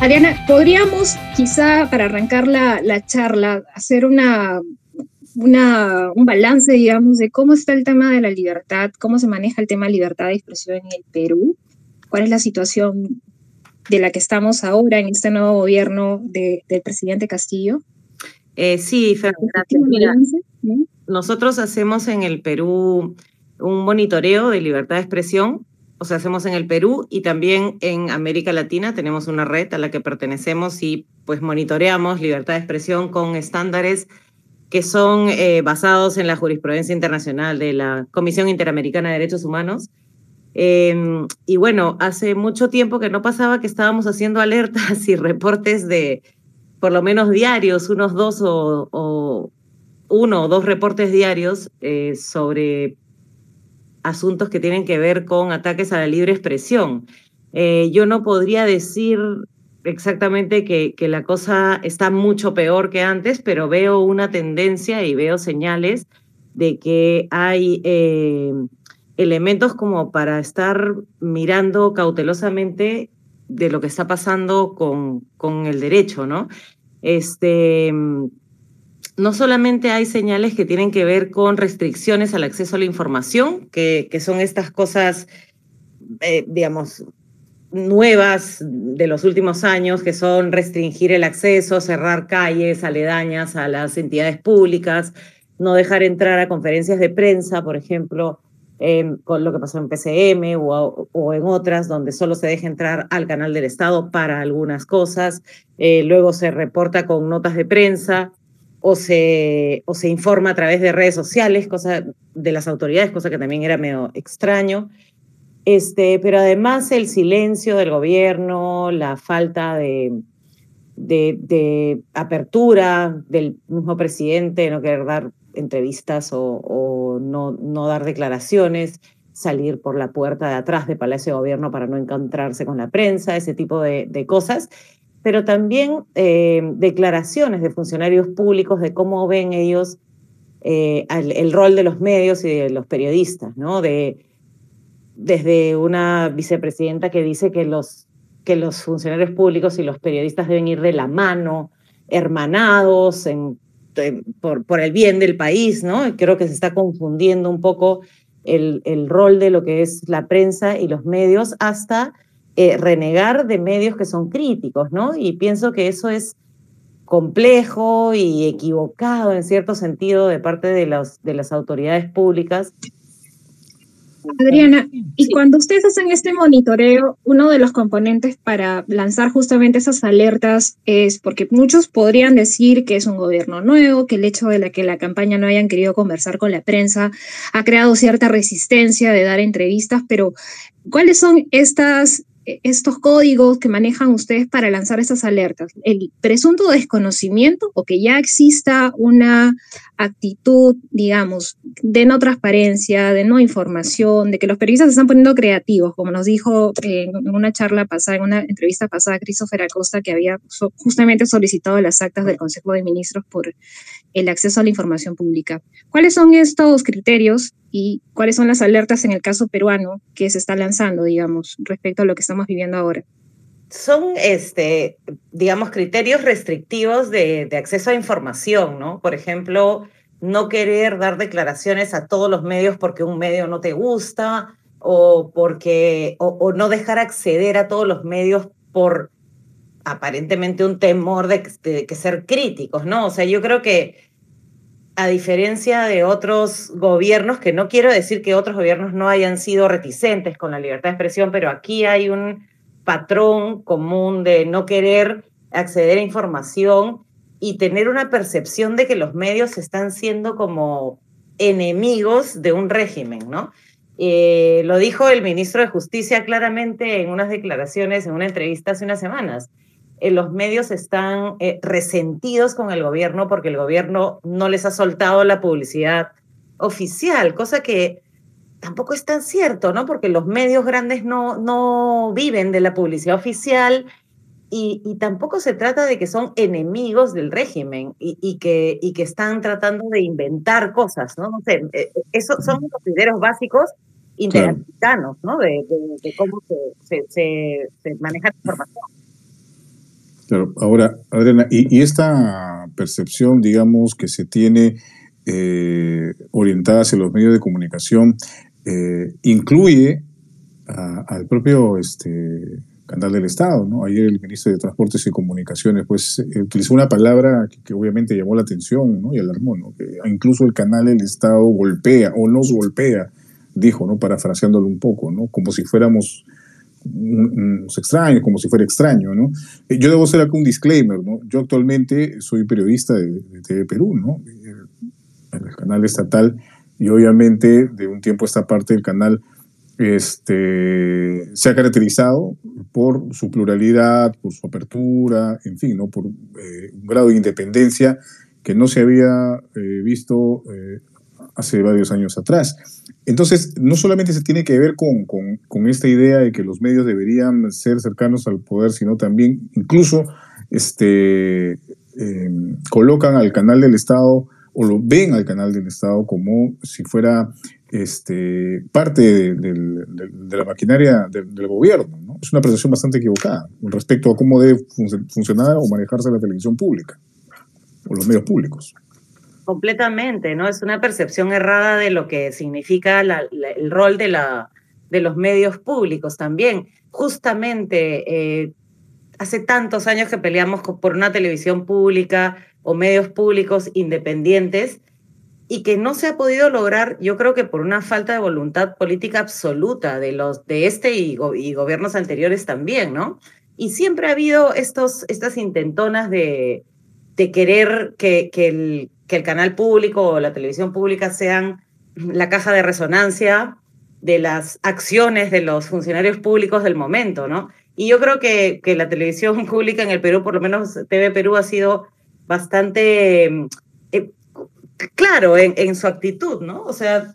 Adriana, podríamos quizá para arrancar la, la charla hacer una, una, un balance, digamos, de cómo está el tema de la libertad, cómo se maneja el tema de libertad de expresión en el Perú, cuál es la situación de la que estamos ahora en este nuevo gobierno de, del presidente Castillo. Eh, sí, Fernanda, nosotros hacemos en el Perú un monitoreo de libertad de expresión o sea, hacemos en el Perú y también en América Latina tenemos una red a la que pertenecemos y pues monitoreamos libertad de expresión con estándares que son eh, basados en la jurisprudencia internacional de la Comisión Interamericana de Derechos Humanos. Em, y bueno, hace mucho tiempo que no pasaba que estábamos haciendo alertas y reportes de por lo menos diarios, unos dos o, uno o dos reportes diarios eh, sobre asuntos que tienen que ver con ataques a la libre expresión. Eh, yo no podría decir exactamente que, la cosa está mucho peor que antes, pero veo una tendencia y veo señales de que hay eh, elementos como para estar mirando cautelosamente de lo que está pasando con, con el derecho, ¿no? Este, no solamente hay señales que tienen que ver con restricciones al acceso a la información, que, que son estas cosas, eh, digamos, nuevas de los últimos años, que son restringir el acceso, cerrar calles aledañas a las entidades públicas, no dejar entrar a conferencias de prensa, por ejemplo, con lo que pasó en PCM o, en otras, donde solo se deja entrar al canal del Estado para algunas cosas, eh, luego se reporta con notas de prensa o se, o se informa a través de redes sociales, cosa de las autoridades, cosa que también era medio extraño. Este, pero además el silencio del gobierno, la falta de, de, apertura del mismo presidente, no querer dar entrevistas o, no, no dar declaraciones, salir por la puerta de atrás de Palacio de Gobierno para no encontrarse con la prensa, ese tipo de cosas pero también eh, declaraciones de funcionarios públicos de cómo ven ellos eh, el, rol de los medios y de los periodistas, ¿no? De, desde una vicepresidenta que dice que los, que los funcionarios públicos y los periodistas deben ir de la mano, hermanados por, por el bien del país, ¿no? Creo que se está confundiendo un poco el, el rol de lo que es la prensa y los medios hasta eh, renegar de medios que son críticos, ¿no? Y pienso que eso es complejo y equivocado en cierto sentido de parte de, los, de las autoridades públicas. Adriana, y cuando ustedes hacen este monitoreo, uno de los componentes para lanzar justamente esas alertas es porque muchos podrían decir que es un gobierno nuevo, que el hecho de que la campaña no hayan querido conversar con la prensa ha creado cierta resistencia de dar entrevistas, pero ¿cuáles son estas estos códigos que manejan ustedes para lanzar esas alertas? ¿El presunto desconocimiento o que ya exista una actitud, digamos, de no transparencia, de no información, de que los periodistas se están poniendo creativos, como nos dijo en una charla pasada, en una entrevista pasada, Christopher Acosta, que había justamente solicitado las actas del Consejo de Ministros por el acceso a la información pública. ¿Cuáles son estos criterios y cuáles son las alertas en el caso peruano que se está lanzando, digamos, respecto a lo que estamos viviendo ahora? Son, este, digamos, criterios restrictivos de, de acceso a información, ¿no? Por ejemplo, no querer dar declaraciones a todos los medios porque un medio no te gusta o porque o, no dejar acceder a todos los medios por aparentemente un temor de, de, que ser críticos, ¿no? O sea, yo creo que a diferencia de otros gobiernos, que no quiero decir que otros gobiernos no hayan sido reticentes con la libertad de expresión, pero aquí hay un patrón común de no querer acceder a información y tener una percepción de que los medios están siendo como enemigos de un régimen, ¿no? Eh, lo dijo el ministro de Justicia claramente en unas declaraciones, en una entrevista hace unas semanas. Eh, los medios están eh, resentidos con el gobierno porque el gobierno no les ha soltado la publicidad oficial, cosa que tampoco es tan cierto, ¿no? Porque los medios grandes no, no viven de la publicidad oficial y, y tampoco se trata de que son enemigos del régimen y, y, que, y que están tratando de inventar cosas, ¿no? No sé, eh, esos son los criterios básicos interamericanos, ¿no? De, de, de cómo se, se, se, se maneja la información. Claro, ahora, Adriana, y, esta percepción, digamos, que se tiene eh, orientada hacia los medios de comunicación, eh, incluye al propio este, canal del Estado. ¿no? Ayer el ministro de Transportes y Comunicaciones pues, eh, utilizó una palabra que, obviamente llamó la atención ¿no? y alarmó, ¿no? que incluso el canal del Estado golpea o nos golpea, dijo, ¿no? parafraseándolo un poco, ¿no? como si fuéramos unos extraños, como si fuera extraño, ¿no? Eh, yo debo hacer aquí un disclaimer, ¿no? Yo actualmente soy periodista de, TV Perú, ¿no? En el canal estatal y obviamente de un tiempo esta parte del canal este, se ha caracterizado por su pluralidad, por su apertura, en fin, ¿no? por eh, un grado de independencia que no se había eh, visto eh, hace varios años atrás. Entonces, no solamente se tiene que ver con, con, esta idea de que los medios deberían ser cercanos al poder, sino también incluso este, colocan al canal del Estado o lo ven al canal del Estado como si fuera este, parte de, la maquinaria del, gobierno. ¿no? Es una percepción bastante equivocada respecto a cómo debe funcionar o manejarse la televisión pública o los medios públicos. Completamente, ¿no? Es una percepción errada de lo que significa el rol de, la, de los medios públicos también. Justamente eh, hace tantos años que peleamos por una televisión pública o medios públicos independientes y que no se ha podido lograr, yo creo que por una falta de voluntad política absoluta de los de este y, gobiernos anteriores también, ¿no? Y siempre ha habido estos, estas intentonas de, de querer que, que, el, que el canal público o la televisión pública sean la caja de resonancia de las acciones de los funcionarios públicos del momento, ¿no? Y yo creo que, que la televisión pública en el Perú, por lo menos TV Perú, ha sido bastante claro en, su actitud, ¿no? O sea,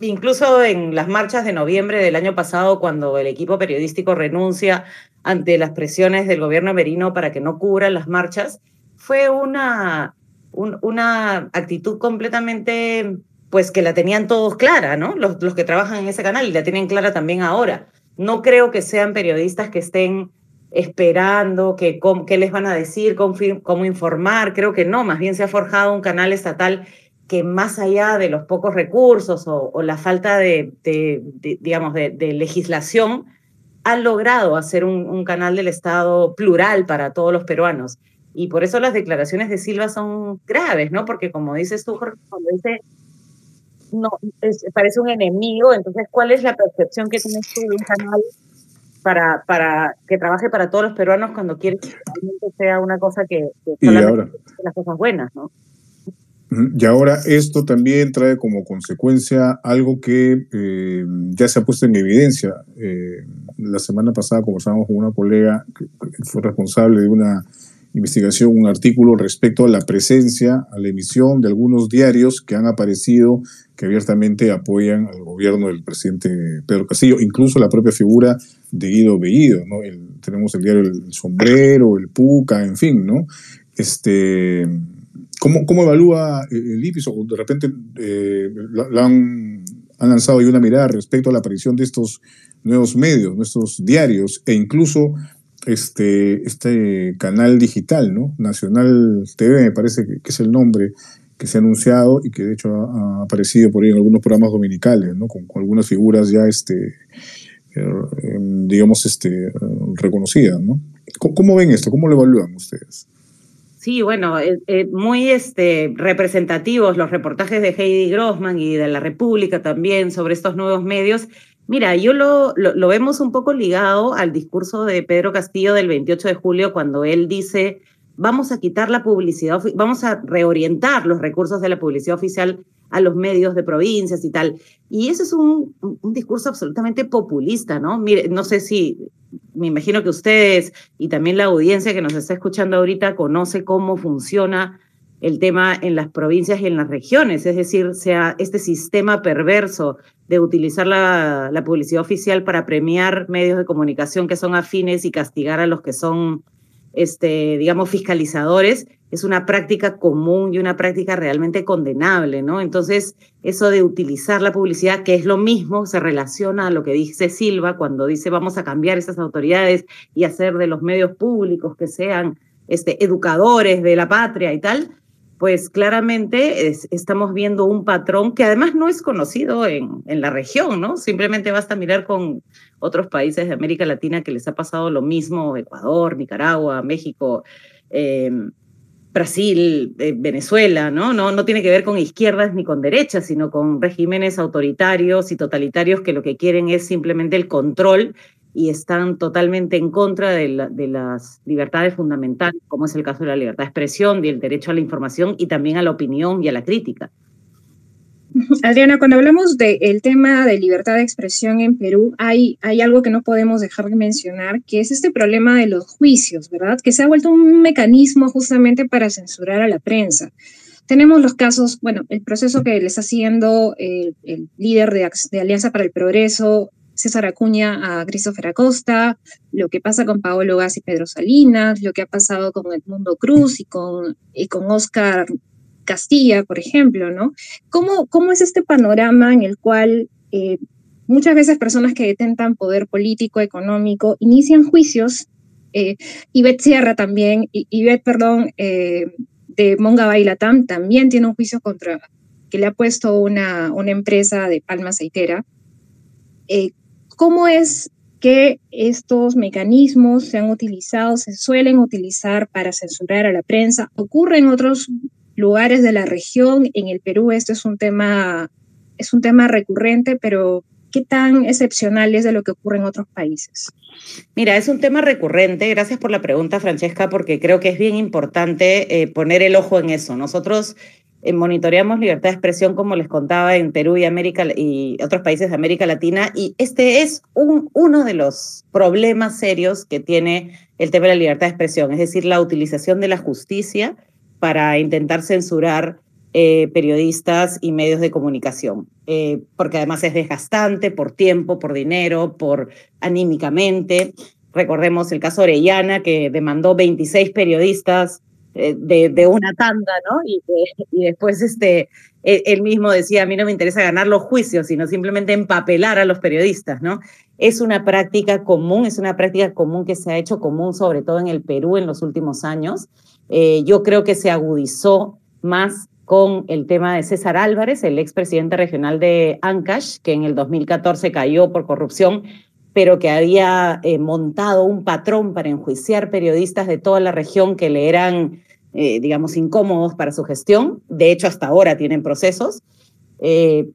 incluso en las marchas de noviembre del año pasado, cuando el equipo periodístico renuncia ante las presiones del gobierno merino para que no cubran las marchas, fue una, una actitud completamente, pues que la tenían todos clara, ¿no? Los, que trabajan en ese canal y la tienen clara también ahora. No creo que sean periodistas que estén esperando que, qué les van a decir, cómo, informar. Creo que no, más bien se ha forjado un canal estatal que más allá de los pocos recursos o, la falta de, digamos, de, legislación, ha logrado hacer un, canal del Estado plural para todos los peruanos. Y por eso las declaraciones de Silva son graves, ¿no? Porque como dices tú, Jorge, cuando dice, no, parece un enemigo, entonces, ¿cuál es la percepción que tienes tú de un canal para, para que trabaje para todos los peruanos cuando quiere que sea una cosa que, que ahora, las cosas buenas, ¿no? Y ahora esto también trae como consecuencia algo que eh, ya se ha puesto en evidencia. Eh, la semana pasada conversamos con una colega que fue responsable de una investigación, un artículo respecto a la presencia, a la emisión de algunos diarios que han aparecido que abiertamente apoyan al gobierno del presidente Pedro Castillo, incluso la propia figura de Guido Bellido, ¿no? tenemos el diario El Sombrero, El Puca, en fin, ¿no? Este, ¿cómo, ¿Cómo evalúa el IPIS? De repente eh, han, han lanzado ahí una mirada respecto a la aparición de estos nuevos medios, nuestros diarios, e incluso este, este canal digital, ¿no? Nacional TV, me parece que, es el nombre que se ha anunciado y que de hecho ha, aparecido por ahí en algunos programas dominicales, ¿no? Con, algunas figuras ya, este, eh, digamos, este, reconocidas, ¿no? ¿Cómo, ven esto? ¿Cómo lo evalúan ustedes? Sí, bueno, eh, eh, muy este, representativos los reportajes de Heidi Grossman y de La República también sobre estos nuevos medios Mira, yo lo, lo, vemos un poco ligado al discurso de Pedro Castillo del 28 de julio, cuando él dice, vamos a quitar la publicidad, vamos a reorientar los recursos de la publicidad oficial a los medios de provincias y tal. Y ese es un, un discurso absolutamente populista, ¿no? Mire, no sé si, me imagino que ustedes y también la audiencia que nos está escuchando ahorita conoce cómo funciona el tema en las provincias y en las regiones, es decir, sea este sistema perverso de utilizar la, publicidad oficial para premiar medios de comunicación que son afines y castigar a los que son, este, digamos, fiscalizadores, es una práctica común y una práctica realmente condenable, ¿no? Entonces, eso de utilizar la publicidad, que es lo mismo, se relaciona a lo que dice Silva cuando dice vamos a cambiar esas autoridades y hacer de los medios públicos que sean este, educadores de la patria y tal, pues claramente estamos viendo un patrón que además no es conocido en, en, la región, ¿no? Simplemente basta mirar con otros países de América Latina que les ha pasado lo mismo, Ecuador, Nicaragua, México, eh, Brasil, eh, Venezuela, ¿no? ¿no? No tiene que ver con izquierdas ni con derechas, sino con regímenes autoritarios y totalitarios que lo que quieren es simplemente el control y están totalmente en contra de, las libertades fundamentales, como es el caso de la libertad de expresión, del derecho a la información y también a la opinión y a la crítica. Adriana, cuando hablamos del tema de libertad de expresión en Perú, hay, hay algo que no podemos dejar de mencionar, que es este problema de los juicios, ¿verdad? Que se ha vuelto un mecanismo justamente para censurar a la prensa. Tenemos los casos, bueno, el proceso que le está haciendo el, líder de, de, Alianza para el Progreso, César Acuña a Christopher Acosta, lo que pasa con Paolo Gas y Pedro Salinas, lo que ha pasado con Edmundo Cruz y con, y con Oscar Castilla, por ejemplo, ¿no? ¿Cómo, cómo es este panorama en el cual eh, muchas veces personas que detentan poder político, económico, inician juicios? Eh, Ivette Sierra también, Ivette, perdón, eh, de Monga Bailatam también tiene un juicio contra que le ha puesto una, una empresa de palma aceitera. Eh, ¿Cómo es que estos mecanismos se han utilizado, se suelen utilizar para censurar a la prensa? ¿Ocurre en otros lugares de la región? En el Perú esto es un tema, es un tema recurrente, pero ¿qué tan excepcional es de lo que ocurre en otros países? Mira, es un tema recurrente. Gracias por la pregunta, Francesca, porque creo que es bien importante eh, poner el ojo en eso. Nosotros monitoreamos libertad de expresión, como les contaba, en Perú y, América, y otros países de América Latina, y este es un, uno de los problemas serios que tiene el tema de la libertad de expresión, es decir, la utilización de la justicia para intentar censurar eh, periodistas y medios de comunicación, eh, porque además es desgastante por tiempo, por dinero, por anímicamente. Recordemos el caso Orellana, que demandó 26 periodistas eh, de, una tanda, ¿no? Y, después este, e, él mismo decía, a mí no me interesa ganar los juicios, sino simplemente empapelar a los periodistas, ¿no? Es una práctica común, es una práctica común que se ha hecho común, sobre todo en el Perú en los últimos años. Eh, yo creo que se agudizó más con el tema de César Álvarez, el expresidente regional de Ancash, que en el 2014 cayó por corrupción, pero que había eh, montado un patrón para enjuiciar periodistas de toda la región que le eran eh, digamos, incómodos para su gestión. De hecho, hasta ahora tienen procesos. Eh,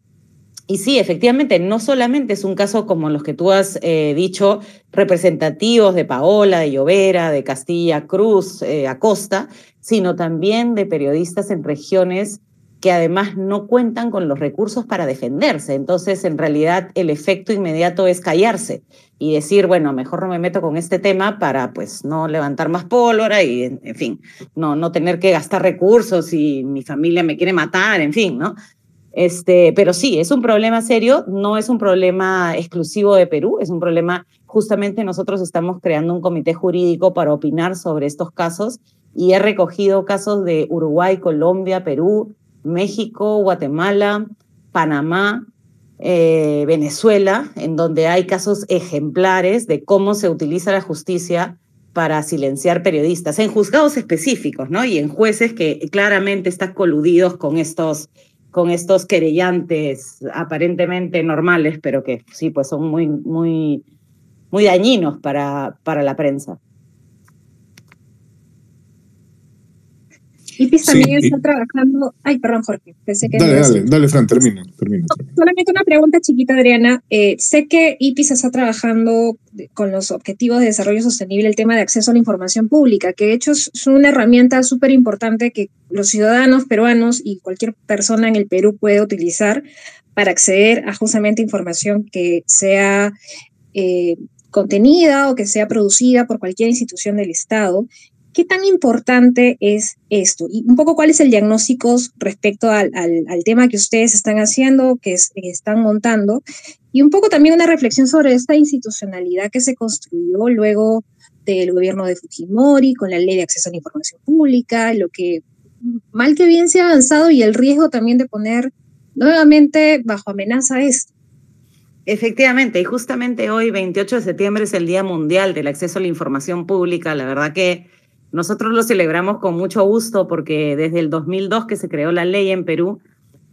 y sí, efectivamente, no solamente es un caso como los que tú has eh, dicho, representativos de Paola, de Llovera, de Castilla Cruz, Acosta, sino también de periodistas en regiones que además no cuentan con los recursos para defenderse. Entonces, en realidad, el efecto inmediato es callarse y decir, bueno, mejor no me meto con este tema para, pues, no levantar más pólvora y, en fin, no, no tener que gastar recursos y mi familia me quiere matar, en fin, ¿no? Este, pero sí, es un problema serio, no es un problema exclusivo de Perú, es un problema, justamente nosotros estamos creando un comité jurídico para opinar sobre estos casos y he recogido casos de Uruguay, Colombia, Perú, México, Guatemala, Panamá, eh, Venezuela, en donde hay casos ejemplares de cómo se utiliza la justicia para silenciar periodistas, en juzgados específicos, ¿no? Y en jueces que claramente están coludidos con estos, con estos querellantes aparentemente normales, pero que sí, pues son muy, muy, muy dañinos para, para la prensa. IPIS también está trabajando. Ay, perdón, Jorge. Pensé que dale, dale, dale, Fran, termina. termina, solamente una pregunta chiquita, Adriana. Eh, sé que IPIS está trabajando con los Objetivos de Desarrollo Sostenible el tema de acceso a la información pública, que de hecho es una herramienta súper importante que los ciudadanos peruanos y cualquier persona en el Perú puede utilizar para acceder a justamente información que sea eh, contenida o que sea producida por cualquier institución del Estado ¿Qué tan importante es esto? Y un poco cuál es el diagnóstico respecto al, tema que ustedes están haciendo, que, están montando, y un poco también una reflexión sobre esta institucionalidad que se construyó luego durante el gobierno de Fujimori con la ley de acceso a la información pública, lo que mal que bien se ha avanzado y el riesgo también de poner nuevamente bajo amenaza esto. Efectivamente, y justamente hoy, 28 de septiembre, es el Día Mundial del Acceso a la Información Pública. La verdad que nosotros lo celebramos con mucho gusto porque desde el 2002 que se creó la ley en Perú,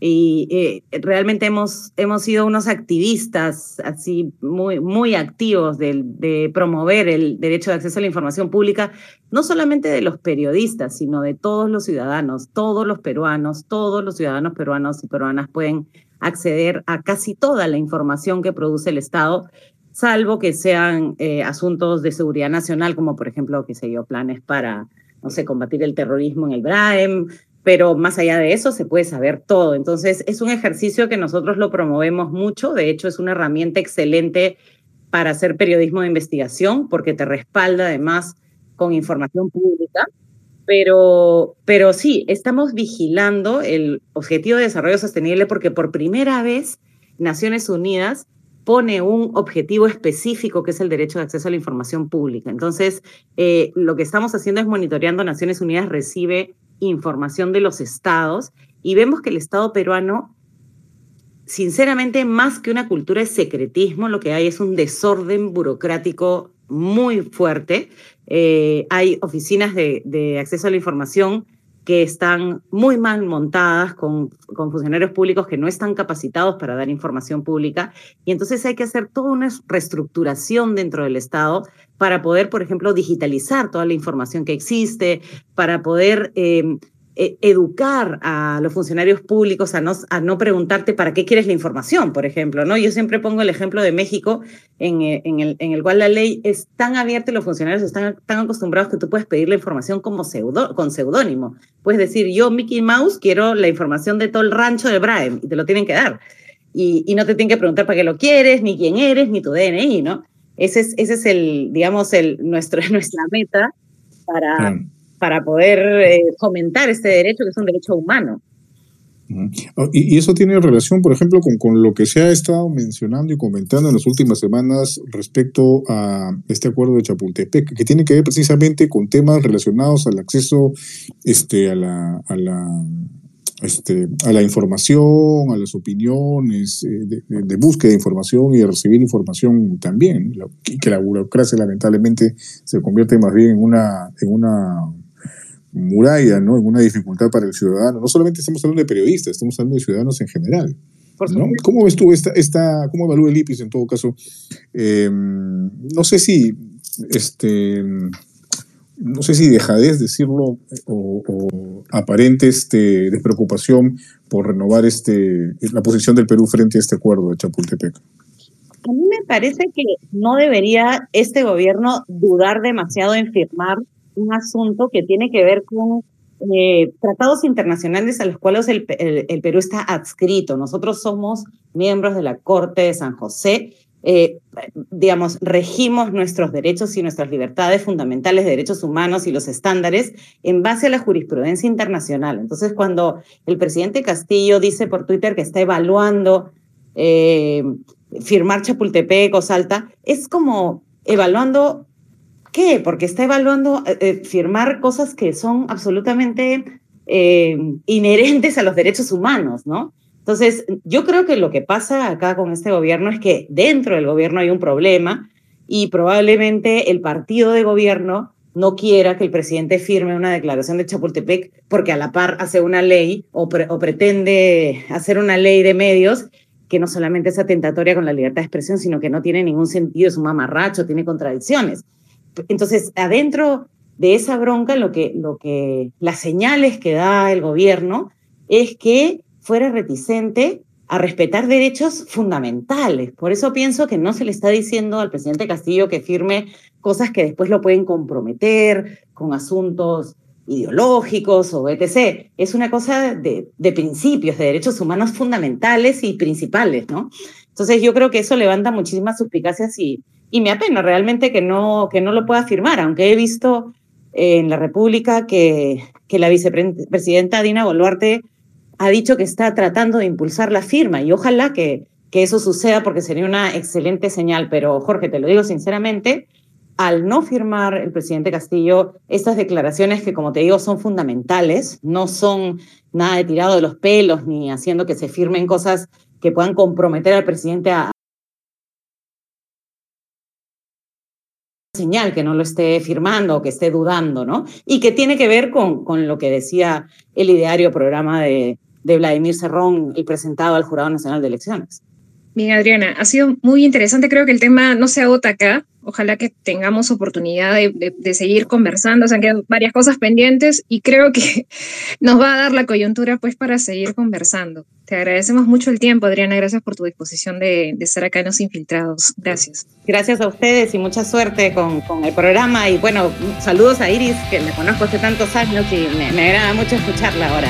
y eh, realmente hemos, hemos sido unos activistas así muy, muy activos de, de, promover el derecho de acceso a la información pública, no solamente de los periodistas, sino de todos los ciudadanos, todos los peruanos, todos los ciudadanos peruanos y peruanas pueden acceder a casi toda la información que produce el Estado, salvo que sean eh, asuntos de seguridad nacional, como por ejemplo, qué sé yo, planes para, no sé, combatir el terrorismo en el BRAEM, pero más allá de eso se puede saber todo. Entonces, es un ejercicio que nosotros lo promovemos mucho, de hecho es una herramienta excelente para hacer periodismo de investigación, porque te respalda además con información pública. Pero, pero sí, estamos vigilando el Objetivo de Desarrollo Sostenible porque por primera vez Naciones Unidas pone un objetivo específico que es el derecho de acceso a la información pública. Entonces, eh, lo que estamos haciendo es monitoreando, Naciones Unidas recibe información de los estados y vemos que el Estado peruano, sinceramente, más que una cultura de secretismo, lo que hay es un desorden burocrático muy fuerte. Eh, hay oficinas de, de, acceso a la información que están muy mal montadas con, con, funcionarios públicos que no están capacitados para dar información pública. Y entonces hay que hacer toda una reestructuración dentro del Estado para poder, por ejemplo, digitalizar toda la información que existe, para poder eh, e, educar a los funcionarios públicos a no, a no preguntarte para qué quieres la información, por ejemplo. ¿no? Yo siempre pongo el ejemplo de México, en, eh, en, el, en el cual la ley es tan abierta y los funcionarios están tan acostumbrados que tú puedes pedir la información como pseudo, con seudónimo. Puedes decir, yo, Mickey Mouse, quiero la información de todo el rancho de Brian, y te lo tienen que dar. Y, y no te tienen que preguntar para qué lo quieres, ni quién eres, ni tu DNI, ¿no? Ese es, ese es el, digamos, el, nuestro, nuestra meta para para poder eh, fomentar este derecho que es un derecho humano. Oh, y, eso tiene relación, por ejemplo, con, con, lo que se ha estado mencionando y comentando en las últimas semanas respecto a este acuerdo de Chapultepec, que tiene que ver precisamente con temas relacionados al acceso este, a, la, a, la, este, a la información, a las opiniones, eh, de, de, búsqueda de información y de recibir información también, y que la burocracia lamentablemente se convierte más bien en una, en una muralla, ¿no? En una dificultad para el ciudadano. No solamente estamos hablando de periodistas, estamos hablando de ciudadanos en general. ¿no? ¿Cómo ves tú esta, esta, cómo evalúa el IPIS en todo caso? Eh, no sé si, este, no sé si dejadez decirlo o, o, aparente este, despreocupación por renovar este, la posición del Perú frente a este acuerdo de Chapultepec. A mí me parece que no debería este gobierno dudar demasiado en firmar un asunto que tiene que ver con eh, tratados internacionales a los cuales el, el, Perú está adscrito. Nosotros somos miembros de la Corte de San José. Eh, digamos, regimos nuestros derechos y nuestras libertades fundamentales de derechos humanos y los estándares en base a la jurisprudencia internacional. Entonces, cuando el presidente Castillo dice por Twitter que está evaluando eh, firmar Chapultepec o Salta, es como evaluando qué? Porque está evaluando eh, eh, firmar cosas que son absolutamente eh, inherentes a los derechos humanos, ¿no? Entonces, yo creo que lo que pasa acá con este gobierno es que dentro del gobierno hay un problema y probablemente el partido de gobierno no quiera que el presidente firme una declaración de Chapultepec porque a la par hace una ley o, pre o pretende hacer una ley de medios que no solamente es atentatoria con la libertad de expresión, sino que no tiene ningún sentido, es un mamarracho, tiene contradicciones. Entonces, adentro de esa bronca, lo que, lo que, las señales que da el gobierno es que fuera reticente a respetar derechos fundamentales. Por eso pienso que no se le está diciendo al presidente Castillo que firme cosas que después lo pueden comprometer con asuntos ideológicos o etc. Es una cosa de, de principios, de derechos humanos fundamentales y principales, ¿no? Entonces yo creo que eso levanta muchísimas suspicacias y, y me apena realmente que no, que no lo pueda firmar, aunque he visto en la República que, que la vicepresidenta Dina Boluarte ha dicho que está tratando de impulsar la firma y ojalá que, que eso suceda porque sería una excelente señal, pero Jorge, te lo digo sinceramente, al no firmar el presidente Castillo estas declaraciones que, como te digo, son fundamentales, no son nada de tirado de los pelos ni haciendo que se firmen cosas que puedan comprometer al presidente a señal que no lo esté firmando o que esté dudando, ¿no? Y que tiene que ver con, con lo que decía el ideario programa de, de Vladimir Cerrón y presentado al Jurado Nacional de Elecciones. Bien, Adriana, ha sido muy interesante. Creo que el tema no se agota acá. Ojalá que tengamos oportunidad de, seguir conversando. Se han quedado varias cosas pendientes y creo que nos va a dar la coyuntura pues para seguir conversando. Te agradecemos mucho el tiempo, Adriana. Gracias por tu disposición de, estar acá en Los Infiltrados. Gracias. Gracias a ustedes y mucha suerte con, el programa. Y bueno, saludos a Iris, que me conozco hace tantos años y me agrada mucho escucharla ahora.